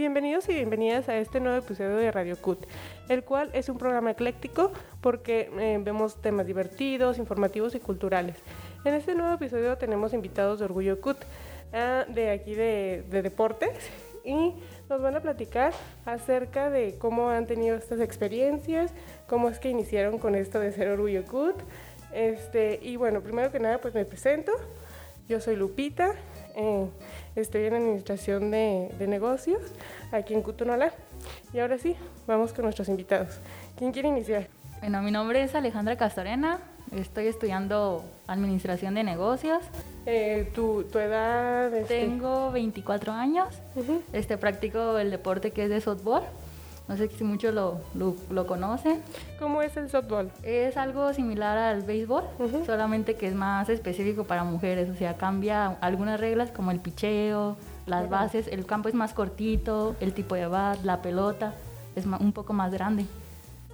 Bienvenidos y bienvenidas a este nuevo episodio de Radio CUT, el cual es un programa ecléctico porque eh, vemos temas divertidos, informativos y culturales. En este nuevo episodio tenemos invitados de Orgullo CUT, ah, de aquí de, de deportes, y nos van a platicar acerca de cómo han tenido estas experiencias, cómo es que iniciaron con esto de ser Orgullo CUT. Este, y bueno, primero que nada, pues me presento. Yo soy Lupita, eh, estoy en administración de, de negocios aquí en Cutunola. Y ahora sí, vamos con nuestros invitados. ¿Quién quiere iniciar? Bueno, mi nombre es Alejandra Castorena, estoy estudiando administración de negocios. Eh, ¿tu, tu edad? este? Tengo 24 años, este, practico el deporte que es de softball. No sé si muchos lo, lo, lo conocen. ¿Cómo es el softball? Es algo similar al béisbol, solamente que es más específico para mujeres. O sea, cambia algunas reglas como el picheo, las bases, el campo es más cortito, el tipo de bat, la pelota es un poco más grande.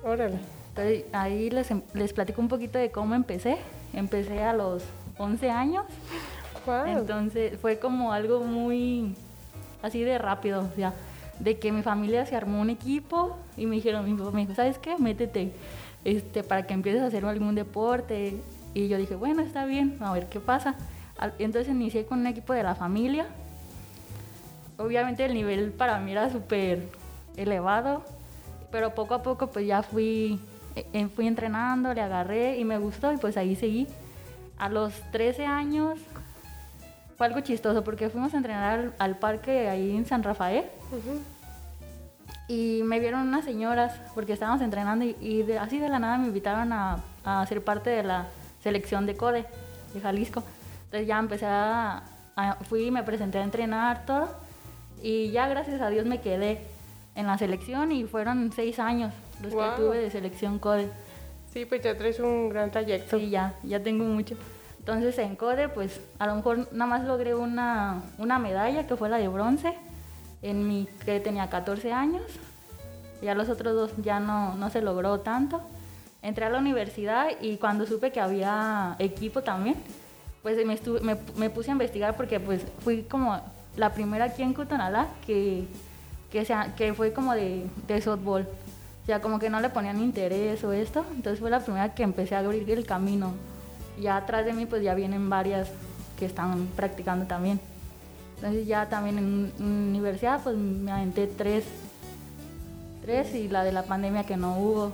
Órale. Entonces, ahí les, em- les platico un poquito de cómo empecé. Empecé a los 11 años, Wow. entonces fue como algo muy así de rápido, o sea, de que mi familia se armó un equipo y me dijeron, mi papá me dijo, ¿sabes qué? Métete este, para que empieces a hacer algún deporte. Y yo dije, bueno, está bien, a ver qué pasa. Entonces inicié con un equipo de la familia. Obviamente el nivel para mí era súper elevado, pero poco a poco pues ya fui, eh, fui entrenando, le agarré y me gustó y pues ahí seguí. A los 13 años fue algo chistoso porque fuimos a entrenar al, al parque ahí en San Rafael Ujú. y me vieron unas señoras porque estábamos entrenando y, y de- así de la nada me invitaron a, a ser parte de la selección de CODE de Jalisco. Entonces ya empecé a, a- fui, me presenté a entrenar todo y ya gracias a Dios me quedé en la selección y fueron seis años los que tuve de selección CODE. Sí, pues ya traes un gran trayecto. Sí, ya, ya tengo mucho. Entonces en CODE, pues a lo mejor nada más logré una, una medalla que fue la de bronce, en mi que tenía 14 años. Ya los otros dos ya no, no se logró tanto. Entré a la universidad y cuando supe que había equipo también, pues me, puse a investigar porque pues fui como la primera aquí en Cutonalá que, que, sea, que fue como de, de softball. O sea, como que no le ponían interés o esto. Entonces fue la primera que empecé a abrir el camino. Ya atrás de mí pues ya vienen varias que están practicando también. Entonces ya también en, universidad pues me aventé tres, tres y la de la pandemia que no hubo.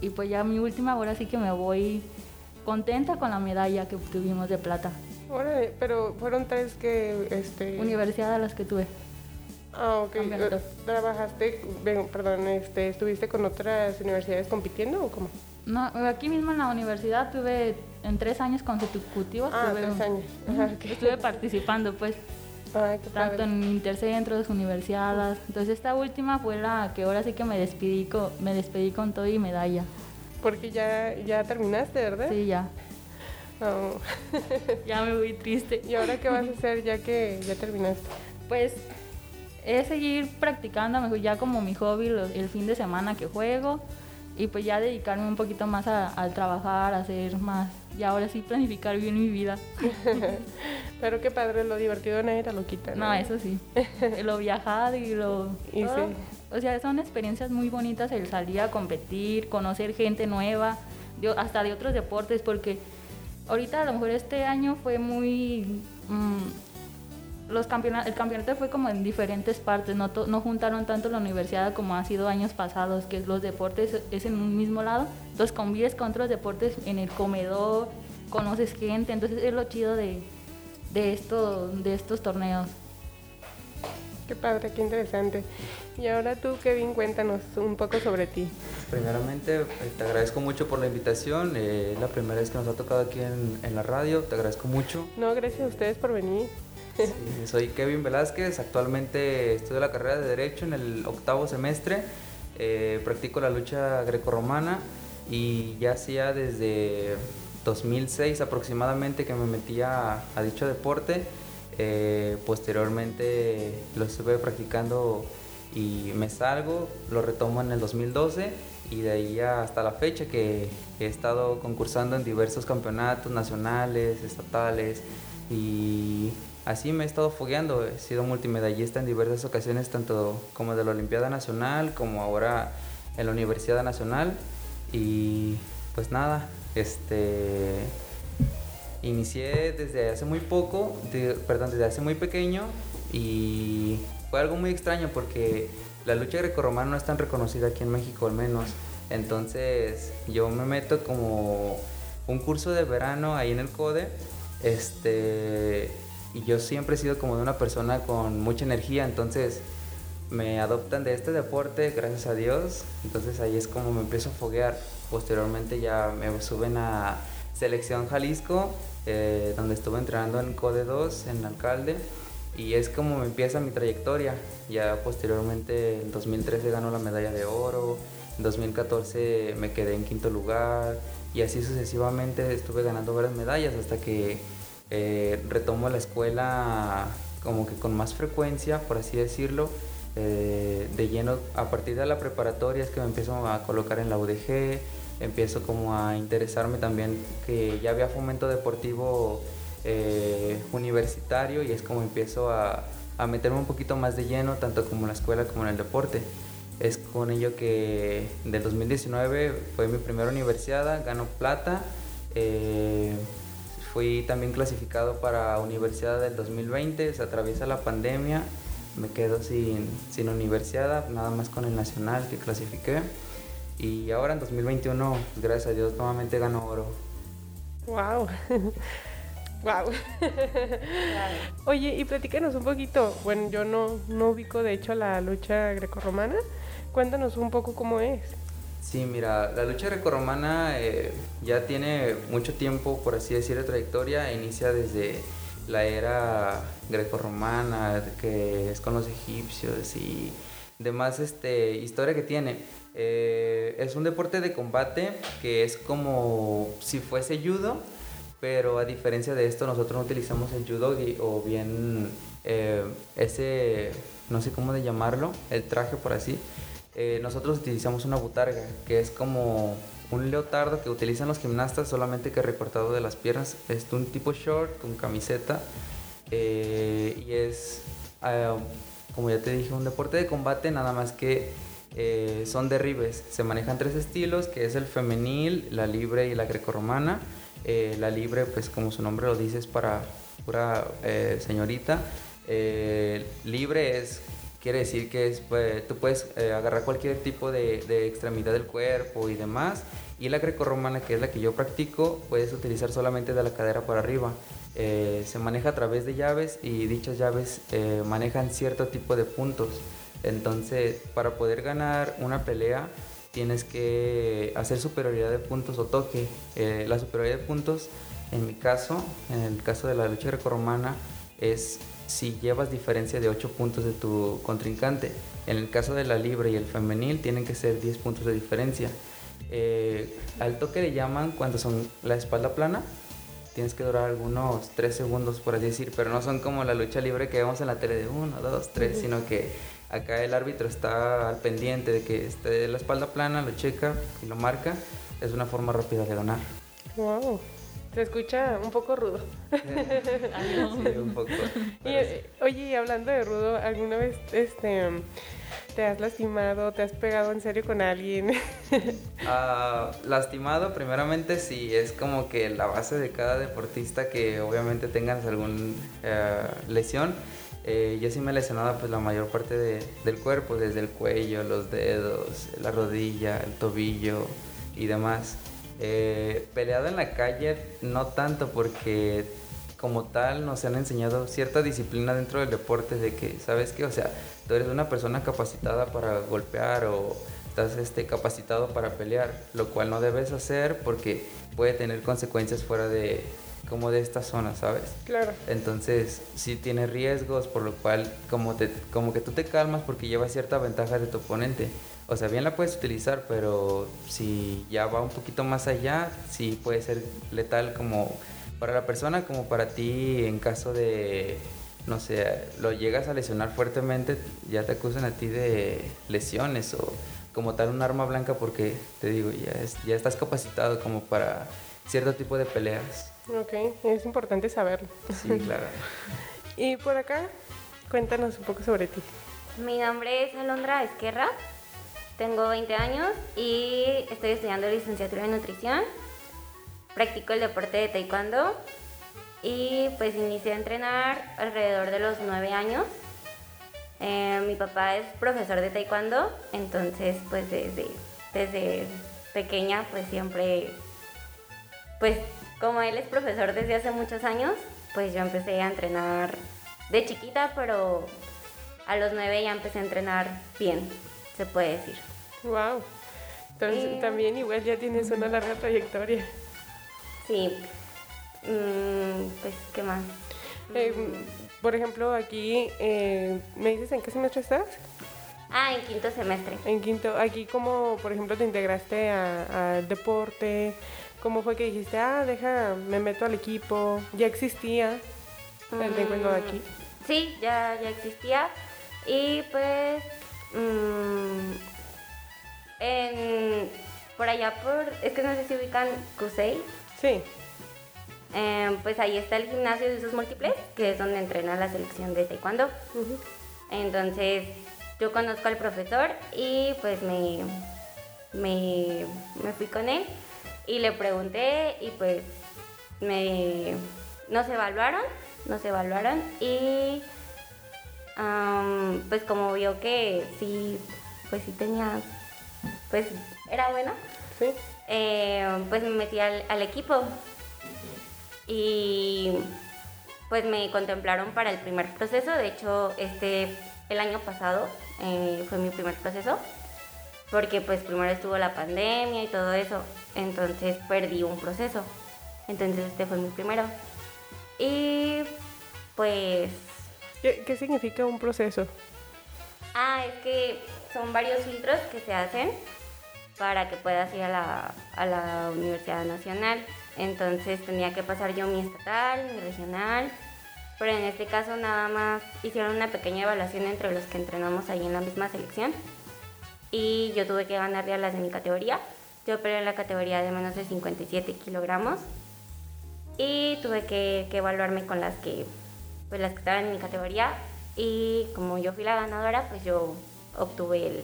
Y pues ya mi última ahora sí que me voy contenta con la medalla que obtuvimos de plata. Órale, pero fueron tres que, este... Universidad a las que tuve. Ah, ok. ¿Trabajaste, perdón, este, estuviste con otras universidades compitiendo o cómo? No, aquí mismo en la universidad tuve en tres años consecutivos. Ah, tuve- tres años. Ujú, Ajá, ok. Estuve participando pues. Ay, qué tanto padre. en intercentros, universidades. Entonces esta última fue la que ahora sí que me despedí con, me despedí con todo y medalla. Porque ya, ya terminaste, ¿verdad? Sí, ya. Oh. Ya me voy triste. ¿Y ahora qué vas a hacer ya que ya terminaste? Pues es seguir practicando, mejor ya como mi hobby el fin de semana que juego y pues ya dedicarme un poquito más a, al trabajar, a hacer más y ahora sí planificar bien mi vida. Pero qué padre, lo divertido nadie te lo quita. No, eso sí. lo viajar y lo... Y todo. sí. O sea, son experiencias muy bonitas el salir a competir, conocer gente nueva, hasta de otros deportes, porque ahorita a lo mejor este año fue muy... mm, los campeona- el campeonato fue como en diferentes partes, no, to- no juntaron tanto la universidad como ha sido años pasados, que los deportes es en un mismo lado, entonces convives con otros deportes en el comedor, conoces gente, entonces es lo chido de, de, esto, de estos torneos. Qué padre, qué interesante. Y ahora tú, Kevin, cuéntanos un poco sobre ti. Primeramente, eh, te agradezco mucho por la invitación. eh, Es la primera vez que nos ha tocado aquí en, en la radio. Te agradezco mucho. No, gracias a ustedes por venir. Soy Kevin Velázquez. Actualmente estudio la carrera de Derecho en el octavo semestre. eh, practico la lucha grecorromana y ya hacía desde 2006 aproximadamente que me metí a, a dicho deporte. Eh, posteriormente lo estuve practicando y me salgo, lo retomo en el 2012 y de ahí hasta la fecha que he estado concursando en diversos campeonatos nacionales, estatales, y así me he estado fogueando. He sido multimedallista en diversas ocasiones, tanto como de la Olimpiada Nacional como ahora en la Universidad Nacional. Y pues nada, este inicié desde hace muy poco, perdón, desde hace muy pequeño y fue algo muy extraño porque la lucha grecorromana no es tan reconocida aquí en México al menos. Entonces yo me meto como un curso de verano ahí en el CODE. Este, y yo siempre he sido como de una persona con mucha energía, entonces me adoptan de este deporte, gracias a Dios. Entonces ahí es como me empiezo a foguear. Posteriormente ya me suben a Selección Jalisco, eh, donde estuve entrenando en CODE 2, en Alcalde. Y es como me empieza mi trayectoria. Ya posteriormente en 2013 ganó la medalla de oro, en 2014 me quedé en quinto lugar y así sucesivamente estuve ganando varias medallas hasta que eh, retomo la escuela como que con más frecuencia, por así decirlo, eh, de lleno a partir de la preparatoria es que me empiezo a colocar en la UDG, empiezo como a interesarme también que ya había fomento deportivo eh, universitario y es como empiezo a, a, meterme un poquito más de lleno tanto como en la escuela como en el deporte. Es con ello que del 2019 fue mi primera universidad, ganó plata. Fui también clasificado para universidad del 2020, se atraviesa la pandemia, me quedo sin, sin universidad, nada más con el nacional que clasifiqué. Y ahora en 2021, gracias a Dios, nuevamente ganó oro. ¡Wow! Wow. Oye, y platícanos un poquito. Bueno, yo no, no ubico de hecho la lucha grecorromana. Cuéntanos un poco cómo es. Sí, mira, la lucha grecorromana eh, ya tiene mucho tiempo, por así decir, de trayectoria. Inicia desde la era grecorromana, que es con los egipcios y demás este, historia que tiene. Eh, es un deporte de combate que es como si fuese judo, pero a diferencia de esto nosotros no utilizamos el judo o bien eh, ese, no sé cómo de llamarlo, el traje por así. Eh, nosotros utilizamos una butarga, que es como un leotardo que utilizan los gimnastas, solamente que recortado de las piernas. Es un tipo short con camiseta eh, y es, como ya te dije, un deporte de combate, nada más que son derribes. Se manejan tres estilos, que es el femenil, la libre y la grecorromana. Eh, la libre, pues como su nombre lo dice, es para pura eh, señorita. Eh, libre es, quiere decir que es, pues, tú puedes agarrar cualquier tipo de, extremidad del cuerpo y demás. Y la grecorromana, que es la que yo practico, puedes utilizar solamente de la cadera para arriba. se maneja a través de llaves y dichas llaves manejan cierto tipo de puntos. Entonces, para poder ganar una pelea, tienes que hacer superioridad de puntos o toque. Eh, la superioridad de puntos, en mi caso, en el caso de la lucha grecorromana, es si llevas diferencia de 8 puntos de tu contrincante. En el caso de la libre y el femenil, tienen que ser 10 puntos de diferencia. Eh, al toque le llaman cuando son la espalda plana. Tienes que durar algunos 3 segundos, por así decir, pero no son como la lucha libre que vemos en la tele de 1, 2, 3, sino que Acá el árbitro está al pendiente de que esté la espalda plana, lo checa y lo marca. Es una forma rápida de ganar. Wow. Se escucha un poco rudo. sí, un poco. Oye, y hablando de rudo, ¿alguna vez este te has lastimado, te has pegado en serio con alguien? Ah, lastimado, primeramente sí, es como que la base de cada deportista que obviamente tengas alguna eh, lesión eh, yo sí me he lesionado pues la mayor parte del cuerpo, desde el cuello, los dedos, la rodilla, el tobillo y demás. Eh, peleado en la calle no tanto porque como tal nos han enseñado cierta disciplina dentro del deporte de que, ¿sabes qué? O sea, tú eres una persona capacitada para golpear o estás este, capacitado para pelear, lo cual no debes hacer porque puede tener consecuencias fuera de, como de esta zona, ¿sabes? Claro. Entonces, sí tiene riesgos, por lo cual como, te, como que tú te calmas porque lleva cierta ventaja de tu oponente. O sea, bien la puedes utilizar, pero si ya va un poquito más allá, sí puede ser letal como para la persona como para ti en caso de, no sé, lo llegas a lesionar fuertemente, ya te acusan a ti de lesiones o como tal un arma blanca porque te digo, ya, es, ya estás capacitado como para cierto tipo de peleas. Ok, es importante saberlo. Sí, claro. y por acá, cuéntanos un poco sobre ti. Mi nombre es Alondra Esquerra, tengo 20 años y estoy estudiando licenciatura en nutrición. Practico el deporte de taekwondo y pues inicié a entrenar alrededor de los 9 años. Eh, mi papá es profesor de taekwondo, entonces pues desde, desde pequeña pues siempre, pues como él es profesor desde hace muchos años, pues yo empecé a entrenar de chiquita, pero a los 9 ya empecé a entrenar bien, se puede decir. Wow. Entonces Eh. también igual ya tienes una larga trayectoria. Sí. Mm, pues, ¿qué más? Eh, por ejemplo, aquí, eh, ¿me dices en qué semestre estás? Ah, en quinto semestre. En quinto. Aquí, ¿cómo, por ejemplo, te integraste al deporte? ¿Cómo fue que dijiste, ah, deja, me meto al equipo? ¿Ya existía el taekwondo de aquí? Sí, ya, ya existía. Y pues, mm, en, por allá por, es que no sé si ubican Kusei, Sí. eh, pues ahí está el gimnasio de usos múltiples, que es donde entrena la selección de taekwondo. Entonces, yo conozco al profesor y pues me, me, me fui con él y le pregunté y pues me, nos evaluaron, nos evaluaron y pues como vio que sí, pues sí tenía, pues era buena, Sí. eh, pues me metí al, al equipo y pues me contemplaron para el primer proceso. De hecho, este, el año pasado eh, fue mi primer proceso porque pues primero estuvo la pandemia y todo eso, entonces perdí un proceso. Entonces este fue mi primero. Y pues ¿Qué, significa un proceso? Ah, es que son varios filtros que se hacen para que puedas ir a la, a la Universidad Nacional. Entonces tenía que pasar yo mi estatal, mi regional, pero en este caso nada más hicieron una pequeña evaluación entre los que entrenamos ahí en la misma selección y yo tuve que ganarle a las de mi categoría. Yo peleé en la categoría de menos de 57 kilogramos y tuve que, que evaluarme con las que, pues las que estaban en mi categoría y como yo fui la ganadora, pues yo obtuve el,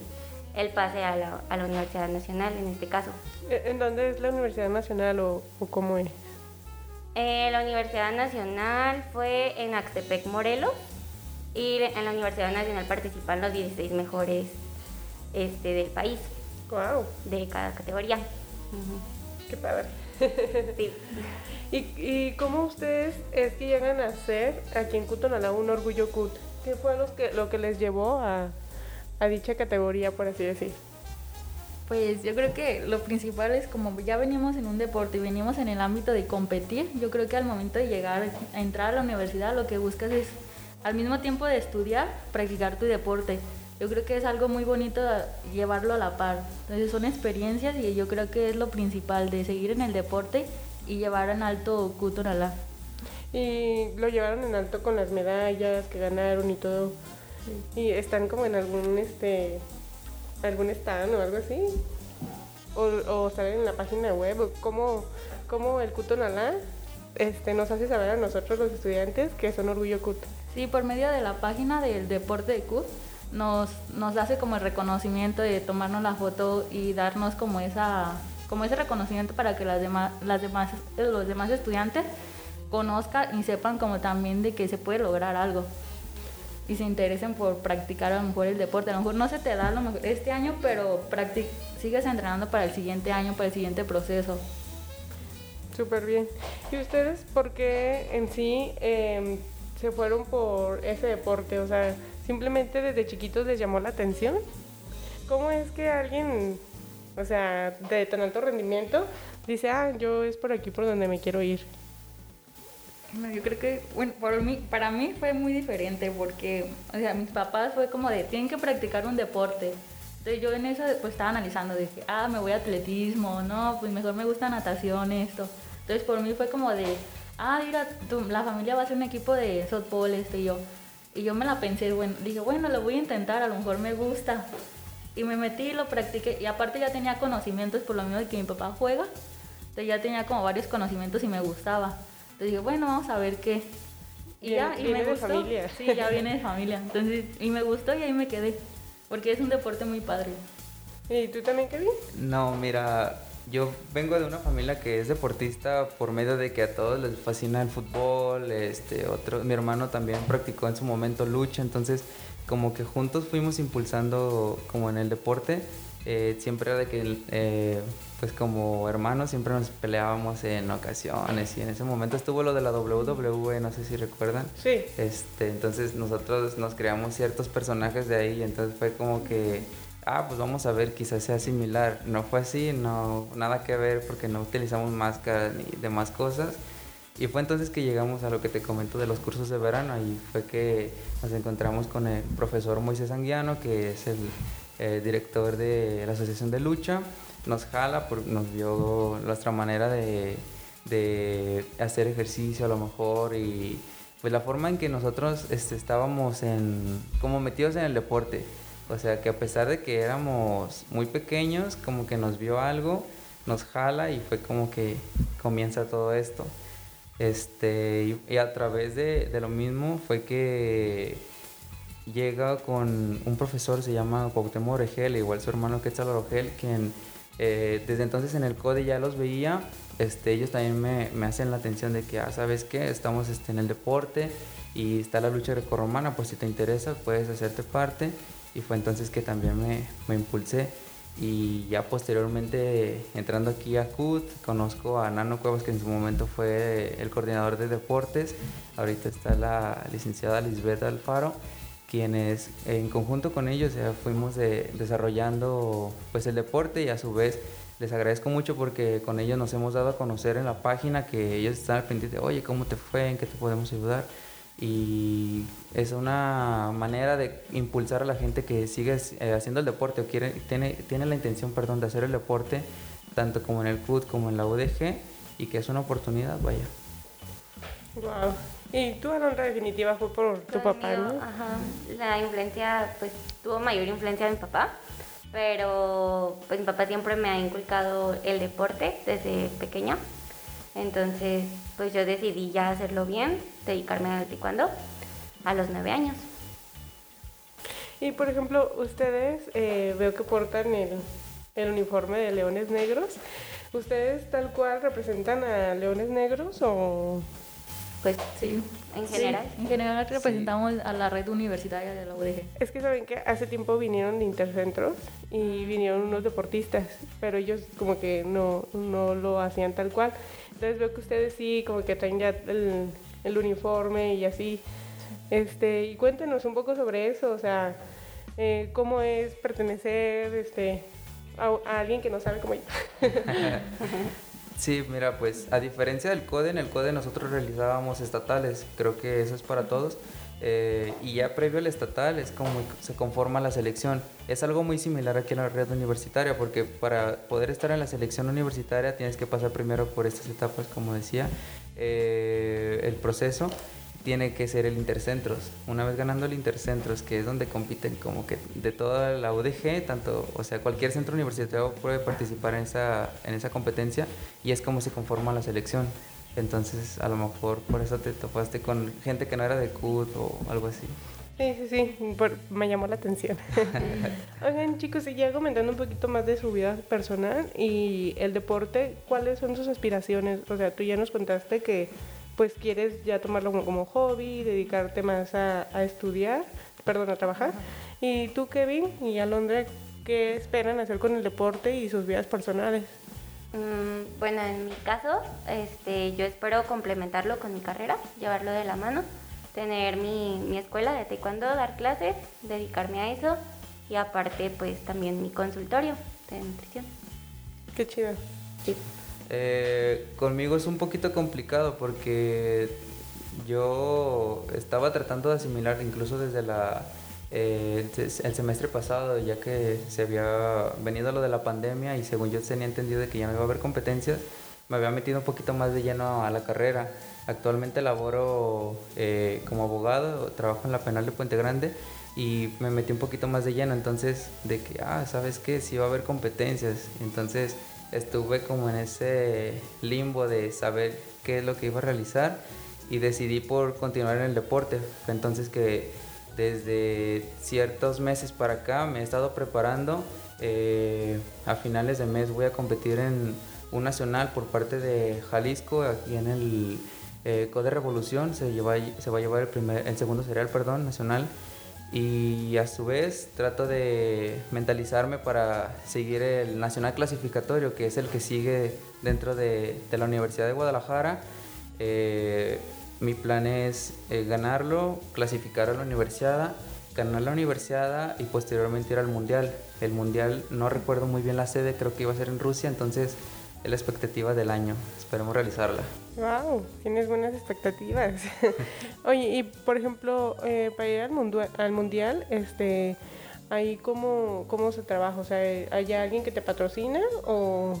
el pase a la, a la Universidad Nacional en este caso. ¿E- ¿En dónde es la Universidad Nacional o, o cómo es? Eh, la Universidad Nacional fue en Axtepec, Morelos, y en la Universidad Nacional participan los 16 mejores este, del país, Wow, de cada categoría. Qué padre. Sí. ¿Y, ¿Y cómo ustedes es que llegan a ser aquí en Cutonalá un orgullo CUT? ¿Qué fue los que, lo que les llevó a, a dicha categoría, por así decir? Pues yo creo que lo principal es como ya venimos en un deporte y venimos en el ámbito de competir, yo creo que al momento de llegar a entrar a la universidad lo que buscas es al mismo tiempo de estudiar, practicar tu deporte. Yo creo que es algo muy bonito llevarlo a la par. Entonces son experiencias y yo creo que es lo principal de seguir en el deporte y llevar en alto Kutonalá. Y lo llevaron en alto con las medallas que ganaron y todo. Y están como en algún este algún stand o algo así. O, o salen en la página web. o ¿Cómo, cómo el Cutonalá este, nos hace saber a nosotros los estudiantes que son orgullo CUT? Sí, por medio de la página del deporte de CUT nos, nos hace como el reconocimiento de tomarnos la foto y darnos como esa como ese reconocimiento para que las demás, las demás, los demás estudiantes conozcan y sepan como también de que se puede lograr algo y se interesen por practicar a lo mejor el deporte. A lo mejor no se te da a lo mejor este año, pero practic sigues entrenando para el siguiente año, para el siguiente proceso. Súper bien. ¿Y ustedes por qué en sí em, se fueron por ese deporte? O sea, simplemente desde chiquitos les llamó la atención. ¿Cómo es que alguien, o sea, de tan alto rendimiento, dice, ah, yo es por aquí por donde me quiero ir? Yo creo que, bueno, por mí, para mí fue muy diferente porque, o sea, mis papás fue como de, tienen que practicar un deporte. Entonces yo en eso pues estaba analizando, dije, ah, me voy a atletismo, no, pues mejor me gusta natación, esto. Entonces por mí fue como de, ah, mira, tu- la familia va a hacer un equipo de softball, este, y yo. Y yo me la pensé, bueno, dije, bueno, lo voy a intentar, a lo mejor me gusta. Y me metí y lo practiqué. Y aparte ya tenía conocimientos por lo mismo de que mi papá juega. Entonces ya tenía como varios conocimientos y me gustaba. Entonces dije, bueno, vamos a ver qué. Y ya, y viene me de gustó. familia. Sí, ya viene de familia. Entonces, y me gustó y ahí me quedé. Porque es un deporte muy padre. ¿Y tú también, Kevin? No, mira, yo vengo de una familia que es deportista por medio de que a todos les fascina el fútbol, este, otro, mi hermano también practicó en su momento lucha, entonces como que juntos fuimos impulsando como en el deporte, eh, siempre de que, eh, pues como hermanos siempre nos peleábamos en ocasiones y en ese momento estuvo lo de la WWE, no sé si recuerdan. Sí. Este, entonces nosotros nos creamos ciertos personajes de ahí y entonces fue como que, ah, pues vamos a ver, quizás sea similar. No fue así, no, nada que ver porque no utilizamos máscaras ni demás cosas. Y fue entonces que llegamos a lo que te comento de los cursos de verano y fue que nos encontramos con el profesor Moisés Anguiano, que es el eh, director de la Asociación de Lucha. Nos jala, por- nos vio nuestra manera de, de hacer ejercicio a lo mejor y pues la forma en que nosotros este, estábamos en, como metidos en el deporte. O sea, que a pesar de que éramos muy pequeños, como que nos vio algo, nos jala y fue como que comienza todo esto. Este, y, a través de, de lo mismo fue que llega con un profesor, se llama Cuauhtémoc Oregel, igual su hermano Quetzal Orogel, quien eh, desde entonces en el CODE ya los veía. Este, ellos también me, me hacen la atención de que, ah, ¿sabes qué? Estamos este, en el deporte y está la lucha grecorromana, pues si te interesa puedes hacerte parte. Y fue entonces que también me, me impulsé. Y ya posteriormente, entrando aquí a CUT, conozco a Nano Cuevas, que en su momento fue el coordinador de deportes. Ahorita está la licenciada Lisbeth Alfaro, quienes en conjunto con ellos ya fuimos de- desarrollando pues el deporte y a su vez les agradezco mucho porque con ellos nos hemos dado a conocer en la página que ellos están al pendiente de, oye, ¿cómo te fue? ¿En qué te podemos ayudar? Y es una manera de impulsar a la gente que sigue eh, haciendo el deporte o quiere, tiene, tiene la intención, perdón, de hacer el deporte, tanto como en el CUT como en la UDG, y que es una oportunidad, vaya. Wow. Y tú, Alondra, definitiva fue por tu papá, ¿no? Ajá. La influencia, pues tuvo mayor influencia de mi papá, pero pues mi papá siempre me ha inculcado el deporte desde pequeña. Entonces, pues yo decidí ya hacerlo bien, dedicarme al taekwondo a los nueve años. Y por ejemplo, ustedes eh, veo que portan el, el uniforme de leones negros. ¿Ustedes tal cual representan a leones negros o...? Pues Sí. en Sí, general. en general representamos a la red universitaria de la UDG. Es que saben que hace tiempo vinieron de Intercentros y vinieron unos deportistas, pero ellos como que no, no lo hacían tal cual. Entonces veo que ustedes sí como que traen ya el, uniforme y así. Este, y cuéntenos un poco sobre eso, o sea, eh, cómo es pertenecer este, a, a alguien que no sabe como yo. Sí, mira, pues a diferencia del CODE, en el CODE nosotros realizábamos estatales, creo que eso es para todos. Eh, y ya previo al estatal es como se conforma la selección. Es algo muy similar aquí en la red universitaria, porque para poder estar en la selección universitaria tienes que pasar primero por estas etapas, como decía, eh, el proceso tiene que ser el Intercentros. Una vez ganando el Intercentros, que es donde compiten como que de toda la UDG, tanto, o sea, cualquier centro universitario puede participar en esa, en esa competencia y es como se conforma la selección. Entonces, a lo mejor por eso te topaste con gente que no era de CUT o algo así. Sí, sí, sí, por- me llamó la atención. Oigan, chicos, y ya comentando un poquito más de su vida personal y el deporte, ¿cuáles son sus aspiraciones? O sea, tú ya nos contaste que pues quieres ya tomarlo como, como hobby, dedicarte más a, a estudiar, perdón, a trabajar. Y tú, Kevin y Alondra, ¿qué esperan hacer con el deporte y sus vidas personales? Mm, bueno, en mi caso, este, yo espero complementarlo con mi carrera, llevarlo de la mano, tener mi, mi escuela de taekwondo, dar clases, dedicarme a eso y aparte pues también mi consultorio de nutrición. Qué chido. Sí. Eh, conmigo es un poquito complicado porque yo estaba tratando de asimilar incluso desde la, eh, el se- el semestre pasado, ya que se había venido lo de la pandemia y según yo tenía entendido de que ya no iba a haber competencias, me había metido un poquito más de lleno a la carrera. Actualmente laboro eh, como abogado, trabajo en la penal de Puente Grande y me metí un poquito más de lleno, entonces de que, ah, ¿sabes qué? Sí va a haber competencias, entonces estuve como en ese limbo de saber qué es lo que iba a realizar y decidí por continuar en el deporte. Entonces que desde ciertos meses para acá me he estado preparando. Eh, a finales de mes voy a competir en un nacional por parte de Jalisco, aquí en el eh, Code Revolución. Se, lleva, se va a llevar el, primer, el segundo serial perdón, nacional. Y a su vez trato de mentalizarme para seguir el nacional clasificatorio, que es el que sigue dentro de, la Universidad de Guadalajara. Eh, mi plan es eh, ganarlo, clasificar a la universidad, ganar la universidad y posteriormente ir al mundial. El mundial no recuerdo muy bien la sede, creo que iba a ser en Rusia, entonces es la expectativa del año. Esperemos realizarla. Wow, tienes buenas expectativas. Oye, y por ejemplo, eh, para ir al, al mundial, este, ahí cómo, cómo se trabaja, o sea, ¿hay alguien que te patrocina o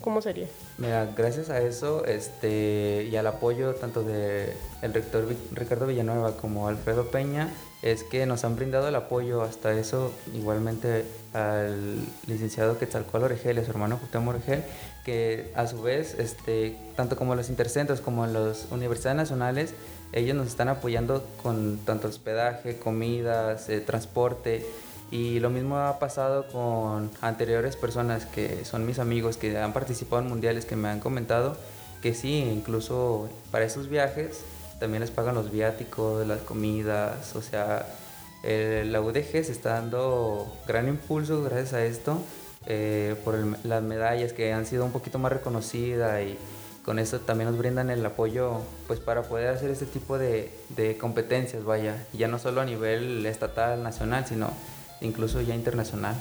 cómo sería? Mira, gracias a eso este, y al apoyo tanto del el rector Ricardo Villanueva como Alfredo Peña, es que nos han brindado el apoyo hasta eso, igualmente al licenciado Quetzalcóatl Oregel y a su hermano Cuauhtémoc Oregel, que a su vez, este, tanto como los intercentros como las universidades nacionales, ellos nos están apoyando con tanto hospedaje, comidas, eh, transporte, y lo mismo ha pasado con anteriores personas que son mis amigos que han participado en mundiales que me han comentado que sí, incluso para esos viajes también les pagan los viáticos, las comidas, o sea, eh, la UDG se está dando gran impulso gracias a esto eh, por el- las medallas que han sido un poquito más reconocidas y con eso también nos brindan el apoyo pues para poder hacer este tipo de, de competencias, vaya, ya no solo a nivel estatal, nacional, sino incluso ya internacional.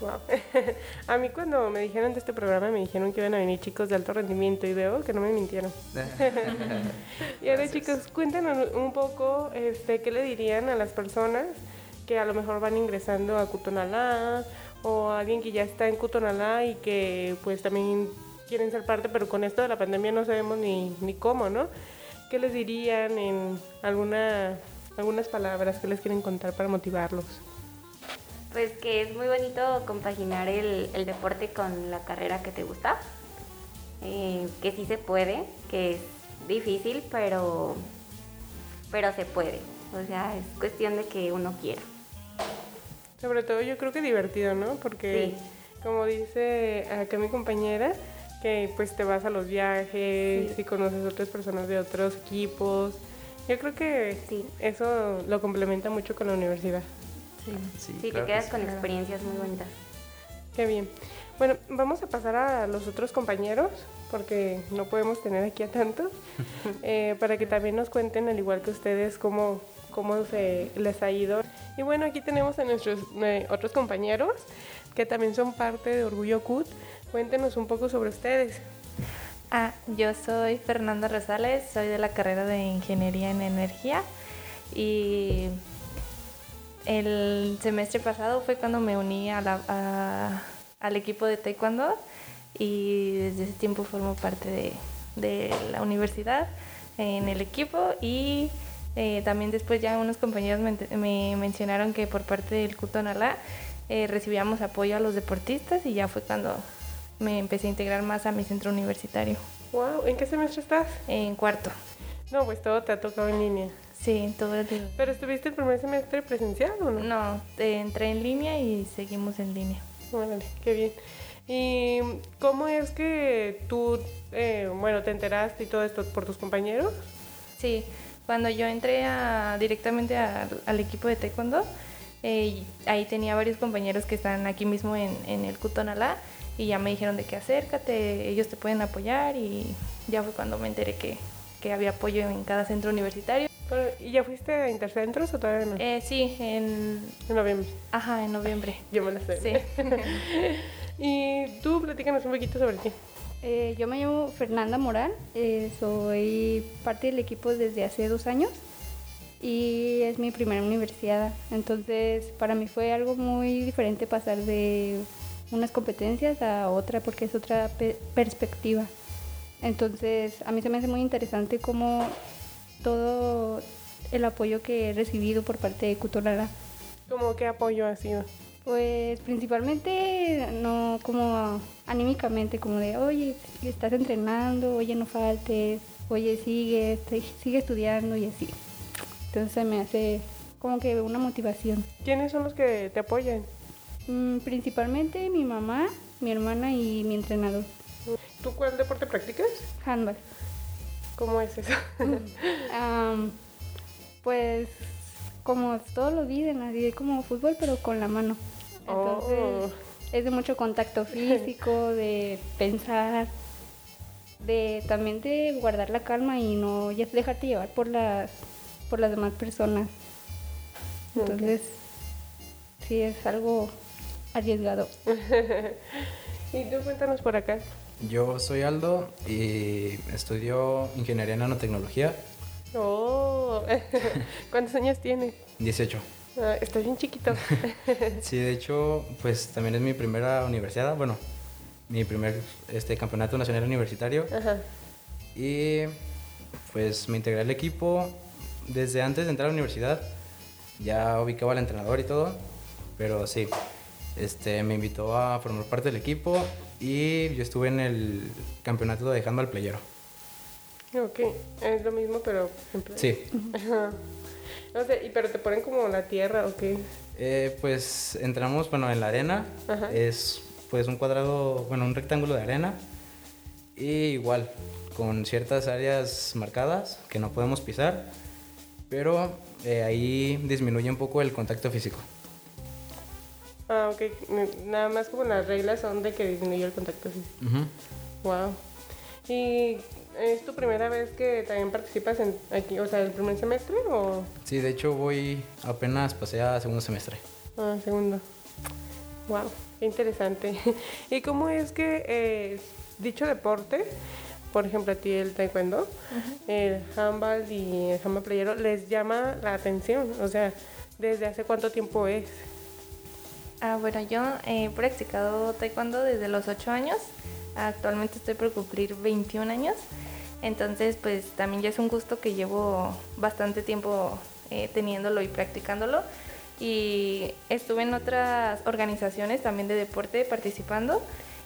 Wow. a mí cuando me dijeron de este programa me dijeron que iban a venir chicos de alto rendimiento y veo que no me mintieron. Y ahora Gracias. chicos, cuéntanos un poco este, qué le dirían a las personas que a lo mejor van ingresando a Cutonalá o a alguien que ya está en Cutonalá y que pues también quieren ser parte, pero con esto de la pandemia no sabemos ni, ni cómo, ¿no? ¿Qué les dirían en alguna, algunas palabras que les quieren contar para motivarlos? Pues que es muy bonito compaginar el, el deporte con la carrera que te gusta. Eh, que sí se puede, que es difícil, pero, pero se puede. O sea, es cuestión de que uno quiera. Sobre todo yo creo que divertido, ¿no? Porque como dice acá mi compañera, que pues te vas a los viajes Sí. y conoces otras personas de otros equipos. Yo creo que Sí. eso lo complementa mucho con la universidad. Sí. Sí, Sí, claro te que quedas sí. con experiencias muy bonitas. Qué bien. Bueno, vamos a pasar a los otros compañeros, porque no podemos tener aquí a tantos, eh, para que también nos cuenten, al igual que ustedes, cómo, cómo se les ha ido. Y bueno, aquí tenemos a nuestros eh, otros compañeros, que también son parte de Orgullo CUT. Cuéntenos un poco sobre ustedes. Ah, yo soy Fernanda Rosales, soy de la carrera de Ingeniería en Energía y el semestre pasado fue cuando me uní al equipo de Taekwondo y desde ese tiempo formo parte de, la universidad en el equipo y eh, también después ya unos compañeros me mencionaron que por parte del Cutonalá eh, recibíamos apoyo a los deportistas y ya fue cuando me empecé a integrar más a mi centro universitario Wow, ¿en qué semestre estás? en cuarto. No, pues todo te ha tocado en línea. Sí, todo el... ¿Pero estuviste el primer semestre presencial o no? No, entré en línea y seguimos en línea. Órale, qué bien. ¿Y cómo es que tú, eh, bueno, te enteraste y todo esto por tus compañeros? Sí, cuando yo entré a- directamente a- al equipo de taekwondo, eh, ahí tenía varios compañeros que están aquí mismo en, en el Cutonalá y ya me dijeron de que acércate, ellos te pueden apoyar y ya fue cuando me enteré que, que había apoyo en cada centro universitario. Pero, ¿Y ya fuiste a Intercentros o todavía no? Eh, sí, en, En noviembre. ajá, en noviembre. Yo me la sé. Sí. y tú platícanos un poquito sobre ti. Eh, yo me llamo Fernanda Morán, eh, soy parte del equipo desde hace dos años y es mi primera universidad. Entonces, para mí fue algo muy diferente pasar de unas competencias a otra porque es otra pe- perspectiva. Entonces, a mí se me hace muy interesante cómo todo el apoyo que he recibido por parte de Cutonara. ¿Cómo qué apoyo ha sido? Pues principalmente no como anímicamente, como de, oye, estás entrenando, oye, no faltes, oye, sigue, sigue estudiando y así. Entonces me hace como que una motivación. ¿Quiénes son los que te apoyan? Mm, principalmente mi mamá, mi hermana y mi entrenador. ¿Tú cuál deporte practicas? Handball. ¿Cómo es eso? Am, pues como todos lo dicen, así de como fútbol, pero con la mano. Entonces Oh. es de mucho contacto físico, de pensar, de también de guardar la calma y no dejarte llevar por las por las demás personas. Entonces sí es algo arriesgado. y tú cuéntanos por acá. Yo soy Aldo y estudio Ingeniería en Nanotecnología, Oh, ¿cuántos años tienes? 18. Ah, estás bien chiquito. Sí, de hecho, pues también es mi primera universidad, bueno, mi primer este, campeonato nacional universitario. Ajá. Y pues me integré al equipo desde antes de entrar a la universidad. Ya ubicaba al entrenador y todo, pero sí, este, me invitó a formar parte del equipo y yo estuve en el campeonato de handball playero. Ok, es lo mismo, pero en Sí, Ajá. O sea, y pero te ponen como la tierra, ¿o qué? Eh, pues entramos, bueno, en la arena. Ajá. Es pues un cuadrado, bueno, un rectángulo de arena. Y igual, con ciertas áreas marcadas que no podemos pisar. Pero eh, ahí disminuye un poco el contacto físico. Ah, ok. Nada más como las reglas son de que disminuyó el contacto físico. Wow. ¿Y es tu primera vez que también participas en aquí, o sea, el primer semestre o Sí, de hecho voy apenas pasé a segundo semestre. ah, segundo? Wow, qué interesante. ¿Y cómo es que eh, dicho deporte, por ejemplo a ti el taekwondo, el handball y el handball playero, les llama la atención? O sea, ¿desde hace cuánto tiempo es? Ah, bueno, yo he practicado taekwondo desde los 8 años. Actualmente estoy por cumplir 21 años. Entonces, pues también ya es un gusto que llevo bastante tiempo eh, teniéndolo y practicándolo. Y estuve en otras organizaciones también de deporte participando.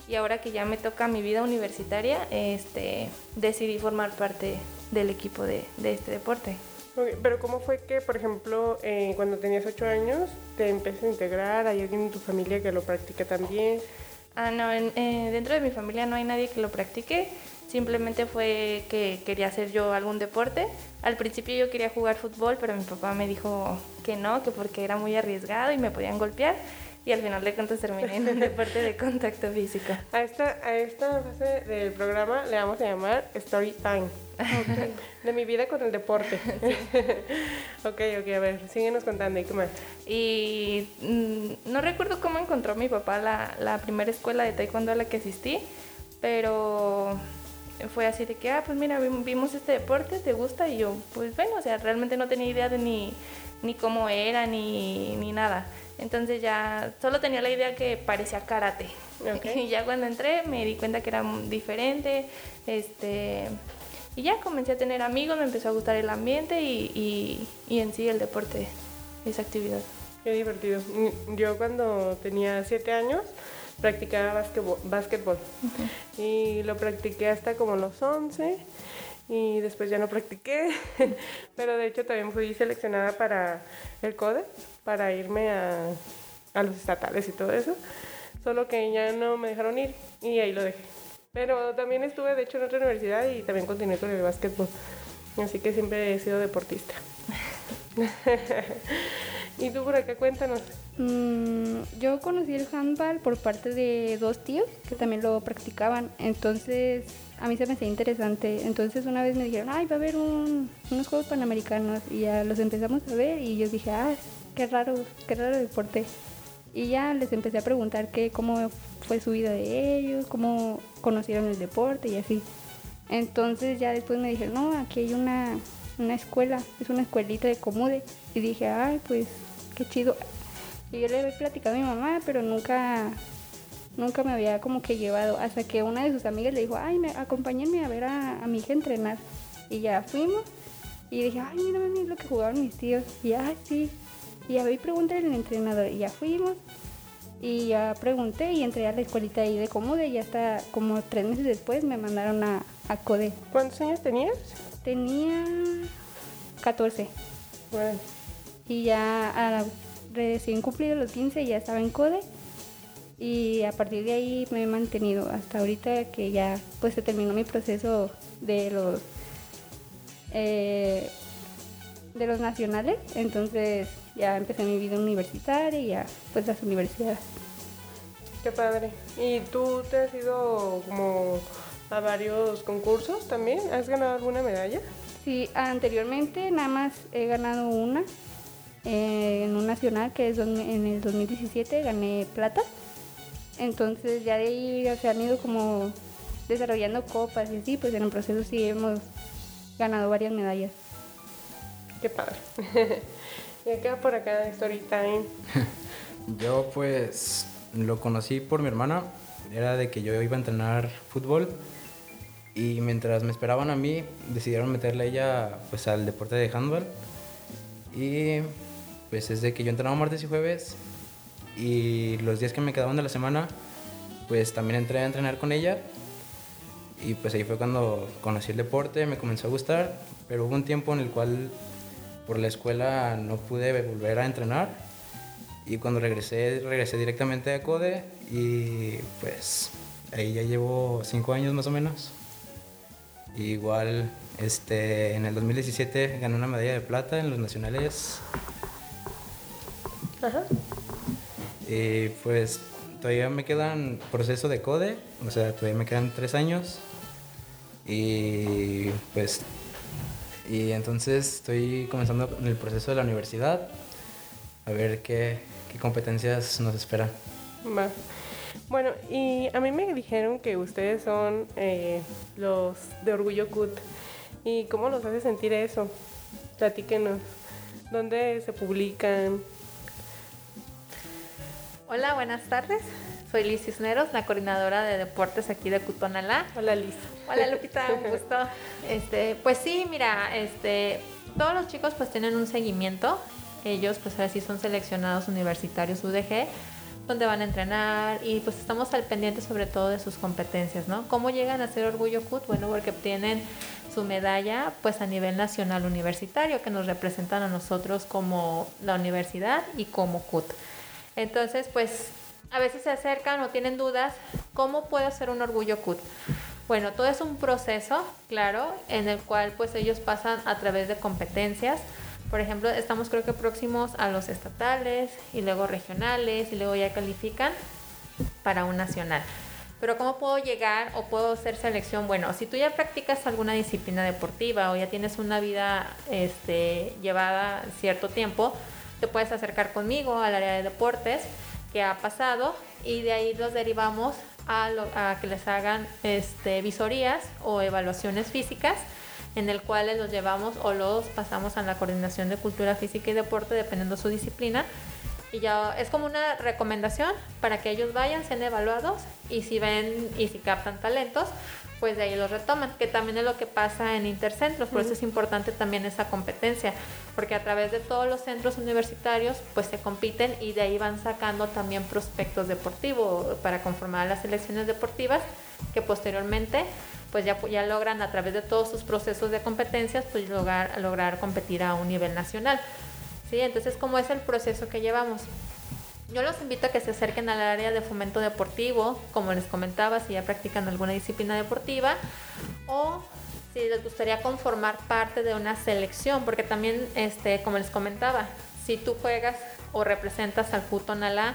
Y ahora que ya me toca mi vida universitaria, este, decidí formar parte del equipo de, de este deporte. Ok, Pero ¿cómo fue que, por ejemplo, eh, cuando tenías ocho años, te empezaste a integrar? ¿Hay alguien en tu familia que lo practica también? Ah, no, en- eh, dentro de mi familia no hay nadie que lo practique. Simplemente fue que quería hacer yo algún deporte. Al principio yo quería jugar fútbol, pero mi papá me dijo que no, que porque era muy arriesgado y me podían golpear. Y al final de cuentas terminé en un deporte de contacto físico. A esta, a esta fase del programa le vamos a llamar Story Time. De mi vida con el deporte. ok, ok, a ver, síguenos contando. ¿Y qué más? Y mm, no recuerdo cómo encontró mi papá la, la primera escuela de taekwondo a la que asistí, pero fue así de que, ah, pues mira, vim- vimos este deporte, ¿te gusta? Y yo, pues bueno, o sea, realmente no tenía idea de ni, ni cómo era, ni, ni nada. Entonces ya solo tenía la idea que parecía karate. Ok. Y ya cuando entré me di cuenta que era diferente, este... Y ya comencé a tener amigos, me empezó a gustar el ambiente y, y, y en sí el deporte, esa actividad. Qué divertido. Mm, Yo cuando tenía siete años practicaba básquetbol. Y lo practiqué hasta como los 11 y después ya no practiqué. Pero de hecho también fui seleccionada para el CODE, para irme a, a los estatales y todo eso. Solo que ya no me dejaron ir y ahí lo dejé. Pero también estuve de hecho en otra universidad y también continué con el básquetbol. Así que siempre he sido deportista. y tú por acá cuéntanos. Mm, yo conocí el handball por parte de dos tíos que también lo practicaban, entonces a mí se me hacía interesante. Entonces una vez me dijeron, ay, va a haber un- unos Juegos Panamericanos y ya los empezamos a ver y yo dije, ah, qué raro, qué raro deporte. Y ya les empecé a preguntar qué, cómo fue su vida de ellos, cómo conocieron el deporte y así. Entonces ya después me dijeron, no, aquí hay una, una escuela, es una escuelita de Comude. Y dije, ay, pues qué chido. Y yo le había platicado a mi mamá, pero nunca, nunca me había como que llevado. Hasta que una de sus amigas le dijo, ay, me, acompáñenme a ver a, a mi hija entrenar. Y ya fuimos. Y dije, ay, mira, mami, lo que jugaban mis tíos. Y ay, sí. Y a ver, pregúntale al entrenador. Y ya fuimos. Y ya pregunté y entré a la escuelita ahí de Comude y hasta como tres meses después me mandaron a, a CODE. ¿Cuántos años tenías? Tenía 14 Bueno, y ya a recién cumplido los 15 ya estaba en CODE y a partir de ahí me he mantenido hasta ahorita que ya pues se terminó mi proceso de los eh, de los nacionales entonces ya empecé mi vida universitaria y ya pues las universidades qué padre. ¿Y tú te has ido como a varios concursos también? ¿Has ganado alguna medalla? sí anteriormente nada más he ganado una eh, en un nacional que es en el 2017 gané plata entonces ya de ahí se han ido como desarrollando copas y así pues en el proceso sí hemos ganado varias medallas Qué padre. y acá por acá, Story Time. Yo pues lo conocí por mi hermana, era de que yo iba a entrenar fútbol y mientras me esperaban a mí decidieron meterle ella pues al deporte de handball. Y pues es de que yo entrenaba martes y jueves y los días que me quedaban de la semana pues también entré a entrenar con ella. Y pues ahí fue cuando conocí el deporte, me comenzó a gustar, pero hubo un tiempo en el cual por la escuela no pude volver a entrenar y cuando regresé, regresé directamente a CODE y pues ahí ya llevo cinco años más o menos. Y igual este, en el 2017 gané una medalla de plata en los nacionales Ajá. y pues todavía me quedan proceso de CODE, o sea, todavía me quedan tres años. Y pues, y entonces estoy comenzando en el proceso de la universidad, a ver qué, qué competencias nos esperan. Va. Bueno, y a mí me dijeron que ustedes son eh, los de Orgullo CUT. ¿Y cómo los hace sentir eso? Platíquenos. ¿Dónde se publican? Hola, buenas tardes. Soy Liz Cisneros, la coordinadora de deportes aquí de Cutonalá. Hola Liz. Hola Lupita, un gusto. Este, pues sí, mira, este, todos los chicos pues tienen un seguimiento. Ellos pues ahora sí son seleccionados universitarios UDG, donde van a entrenar y pues estamos al pendiente sobre todo de sus competencias, ¿no? ¿Cómo llegan a ser Orgullo CUT? Bueno, porque obtienen su medalla pues a nivel nacional universitario que nos representan a nosotros como la universidad y como CUT. Entonces, pues a veces se acercan o tienen dudas, ¿cómo puedo hacer un orgullo CUT? Bueno, todo es un proceso, claro, en el cual pues ellos pasan a través de competencias. Por ejemplo, estamos creo que próximos a los estatales y luego regionales y luego ya califican para un nacional. Pero ¿cómo puedo llegar o puedo hacer selección? Bueno, si tú ya practicas alguna disciplina deportiva o ya tienes una vida este, llevada cierto tiempo, te puedes acercar conmigo al área de deportes que ha pasado y de ahí los derivamos a, lo- que les hagan este, visorías o evaluaciones físicas en el cual los llevamos o los pasamos a la coordinación de cultura física y deporte dependiendo su disciplina. Y ya es como una recomendación para que ellos vayan, sean evaluados y si ven y si captan talentos, pues de ahí los retoman, que también es lo que pasa en intercentros, por eso es importante también esa competencia, porque a través de todos los centros universitarios pues se compiten y de ahí van sacando también prospectos deportivos para conformar las selecciones deportivas que posteriormente pues ya, ya logran a través de todos sus procesos de competencias pues lograr, lograr competir a un nivel nacional. ¿sí? Entonces, ¿cómo es el proceso que llevamos? Yo los invito a que se acerquen al área de fomento deportivo, como les comentaba, si ya practican alguna disciplina deportiva, o si les gustaría conformar parte de una selección, porque también, este, como les comentaba, si tú juegas o representas al Futonalá,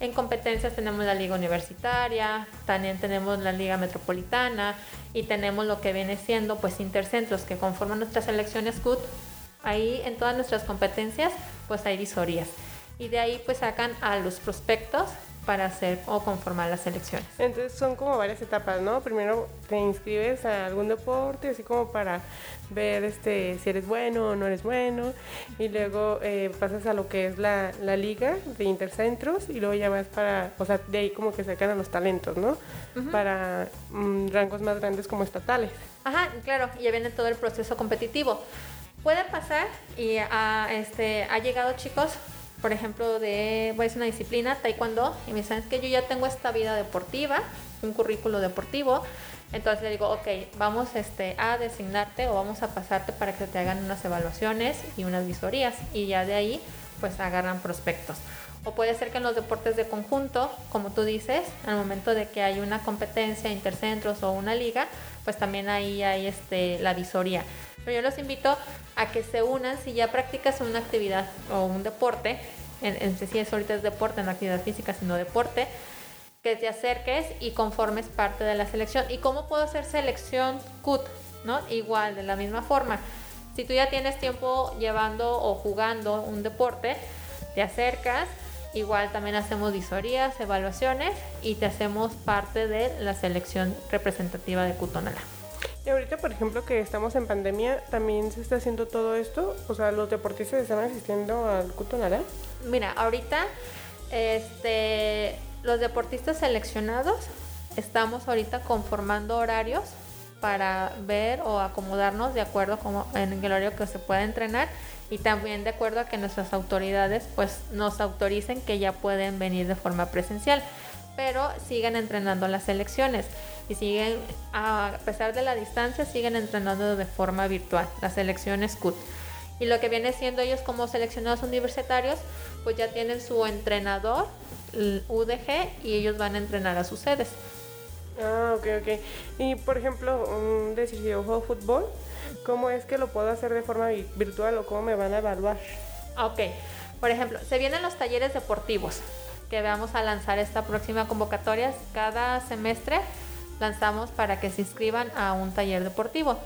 en competencias tenemos la liga universitaria, también tenemos la liga metropolitana y tenemos lo que viene siendo pues intercentros que conforman nuestras selecciones CUT. Ahí en todas nuestras competencias pues hay visorías y de ahí pues sacan a los prospectos para hacer o conformar las selecciones. Entonces son como varias etapas, ¿no? Primero te inscribes a algún deporte, así como para ver este si eres bueno o no eres bueno, y luego eh, pasas a lo que es la, la liga de intercentros, y luego ya vas para, o sea, de ahí como que sacan a los talentos, ¿no? Para mm, rangos más grandes como estatales. Ajá, claro, y ya viene todo el proceso competitivo. Puede pasar y ha, este, ha llegado chicos por ejemplo, de, voy a una disciplina, taekwondo, y me dicen, que yo ya tengo esta vida deportiva, un currículo deportivo, entonces le digo, ok, vamos este, a designarte o vamos a pasarte para que te hagan unas evaluaciones y unas visorías, y ya de ahí, pues agarran prospectos. O puede ser que en los deportes de conjunto, como tú dices, al momento de que hay una competencia intercentros o una liga, pues también ahí hay este, la visoría. Pero yo los invito a que se unan si ya practicas una actividad o un deporte, en, en si es ahorita es deporte, no actividad física, sino deporte, que te acerques y conformes parte de la selección. ¿Y cómo puedo hacer selección CUT? ¿no? Igual, de la misma forma. Si tú ya tienes tiempo llevando o jugando un deporte, te acercas, igual también hacemos visorías, evaluaciones y te hacemos parte de la selección representativa de Cutonala. Y ahorita, por ejemplo, que estamos en pandemia, ¿también se está haciendo todo esto? O sea, ¿los deportistas están asistiendo al Cutonala? Mira, ahorita este, los deportistas seleccionados estamos ahorita conformando horarios para ver o acomodarnos de acuerdo como en el horario que se pueda entrenar y también de acuerdo a que nuestras autoridades pues nos autoricen que ya pueden venir de forma presencial pero siguen entrenando las selecciones y siguen a pesar de la distancia siguen entrenando de forma virtual las selecciones CUT y lo que viene siendo ellos como seleccionados universitarios pues ya tienen su entrenador UDG y ellos van a entrenar a sus sedes. Ah, ok, ok. Y por ejemplo, um, decir, si yo juego fútbol, ¿cómo es que lo puedo hacer de forma virtual o cómo me van a evaluar? Ok, por ejemplo, se vienen los talleres deportivos que vamos a lanzar esta próxima convocatoria. Cada semestre lanzamos para que se inscriban a un taller deportivo.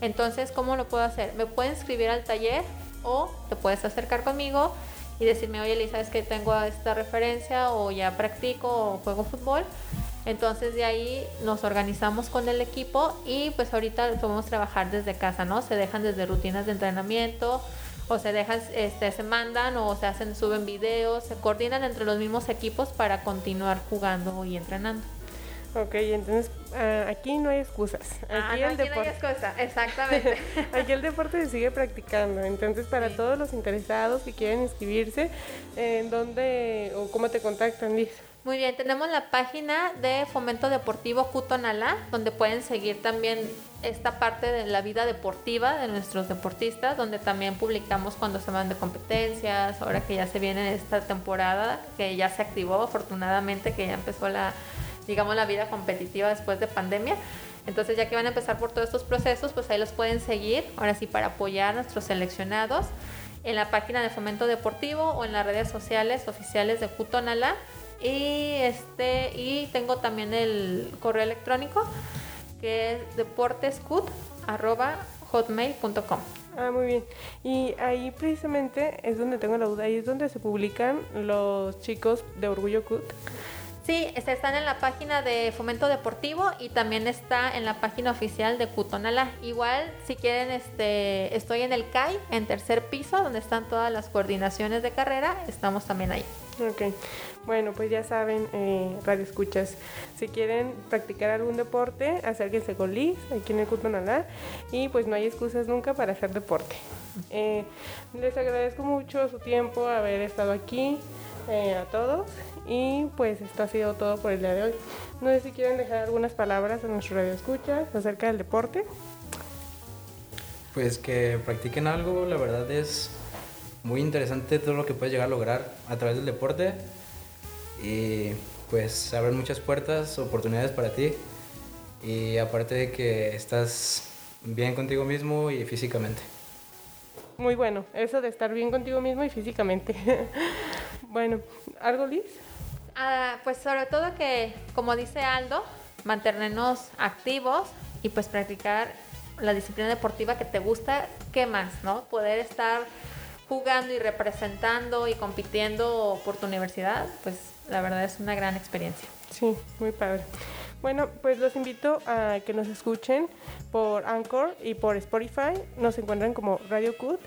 Entonces, ¿cómo lo puedo hacer? Me puedo inscribir al taller o te puedes acercar conmigo y decirme, oye Lisa, es que tengo esta referencia o ya practico o juego fútbol. Entonces de ahí nos organizamos con el equipo y pues ahorita podemos trabajar desde casa, ¿no? Se dejan desde rutinas de entrenamiento o se dejan, este, se mandan o se hacen, suben videos, se coordinan entre los mismos equipos para continuar jugando y entrenando. Ok, entonces uh, aquí no hay excusas. Ah, aquí, ah, no, el aquí deporte... no hay excusas, exactamente. aquí el deporte se sigue practicando. Entonces, para sí. todos los interesados que quieren inscribirse, ¿en dónde o cómo te contactan, Liz? Muy bien, tenemos la página de Fomento Deportivo Cutonalá, donde pueden seguir también esta parte de la vida deportiva de nuestros deportistas, donde también publicamos cuando se van de competencias, ahora que ya se viene esta temporada, que ya se activó afortunadamente, que ya empezó la digamos, la vida competitiva después de pandemia. Entonces, ya que van a empezar por todos estos procesos, pues ahí los pueden seguir, ahora sí, para apoyar a nuestros seleccionados en la página de Fomento Deportivo o en las redes sociales oficiales de Cutonala. Y, este, y tengo también el correo electrónico que es deportescut.hotmail.com. Ah, muy bien. Y ahí precisamente es donde tengo la duda, ahí es donde se publican los chicos de Orgullo CUT. Sí, están en la página de Fomento Deportivo y también está en la página oficial de Cutonala. Igual, si quieren, este, estoy en el CAI, en tercer piso, donde están todas las coordinaciones de carrera. Estamos también ahí. Ok. Bueno, pues ya saben, eh, Radio Escuchas, si quieren practicar algún deporte, acérquense con Liz, aquí en el Cutonala. Y pues no hay excusas nunca para hacer deporte. Eh, les agradezco mucho su tiempo, haber estado aquí. Eh, a todos y pues esto ha sido todo por el día de hoy. No sé si quieren dejar algunas palabras a nuestro radio escuchas acerca del deporte. Pues que practiquen algo, la verdad es muy interesante todo lo que puedes llegar a lograr a través del deporte y pues abren muchas puertas, oportunidades para ti y aparte de que estás bien contigo mismo y físicamente. Muy bueno, eso de estar bien contigo mismo y físicamente. bueno, ¿algo Liz? Ah, pues sobre todo que, como dice Aldo, mantenernos activos y pues practicar la disciplina deportiva que te gusta, ¿qué más? ¿No? Poder estar jugando y representando y compitiendo por tu universidad, pues la verdad es una gran experiencia. Sí, muy padre. Bueno, pues los invito a que nos escuchen por Anchor y por Spotify. Nos encuentran como Radio Cut.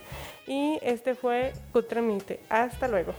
Y este fue Cut Transmite. Hasta luego.